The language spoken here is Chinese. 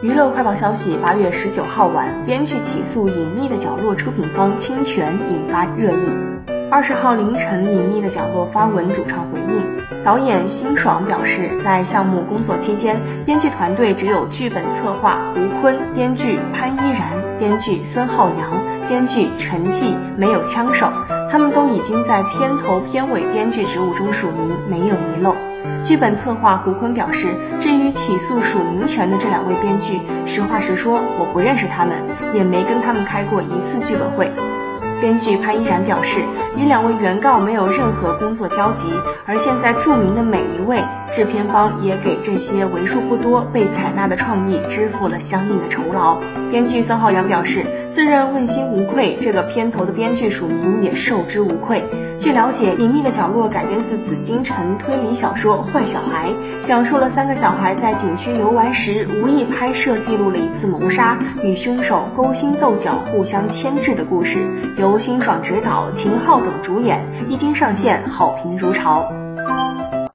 娱乐快报消息：八月十九号晚，编剧起诉《隐秘的角落》出品方侵权，引发热议。二十号凌晨，《隐秘的角落》发文主创回应，导演辛爽表示，在项目工作期间，编剧团队只有剧本策划胡坤、编剧潘依然、编剧孙浩洋、编剧陈继，没有枪手，他们都已经在片头、片尾编剧职务中署名，没有遗漏。剧本策划胡坤表示，至于起诉署名权的这两位编剧，实话实说，我不认识他们，也没跟他们开过一次剧本会。编剧潘一然表示，与两位原告没有任何工作交集，而现在著名的每一位制片方也给这些为数不多被采纳的创意支付了相应的酬劳。编剧孙浩洋表示，自认问心无愧，这个片头的编剧署名也受之无愧。据了解，《隐秘的角落》改编自紫金陈推理小说《坏小孩》，讲述了三个小孩在景区游玩时无意拍摄记录了一次谋杀，与凶手勾心斗角、互相牵制的故事。由辛爽执导，秦昊等主演，一经上线，好评如潮。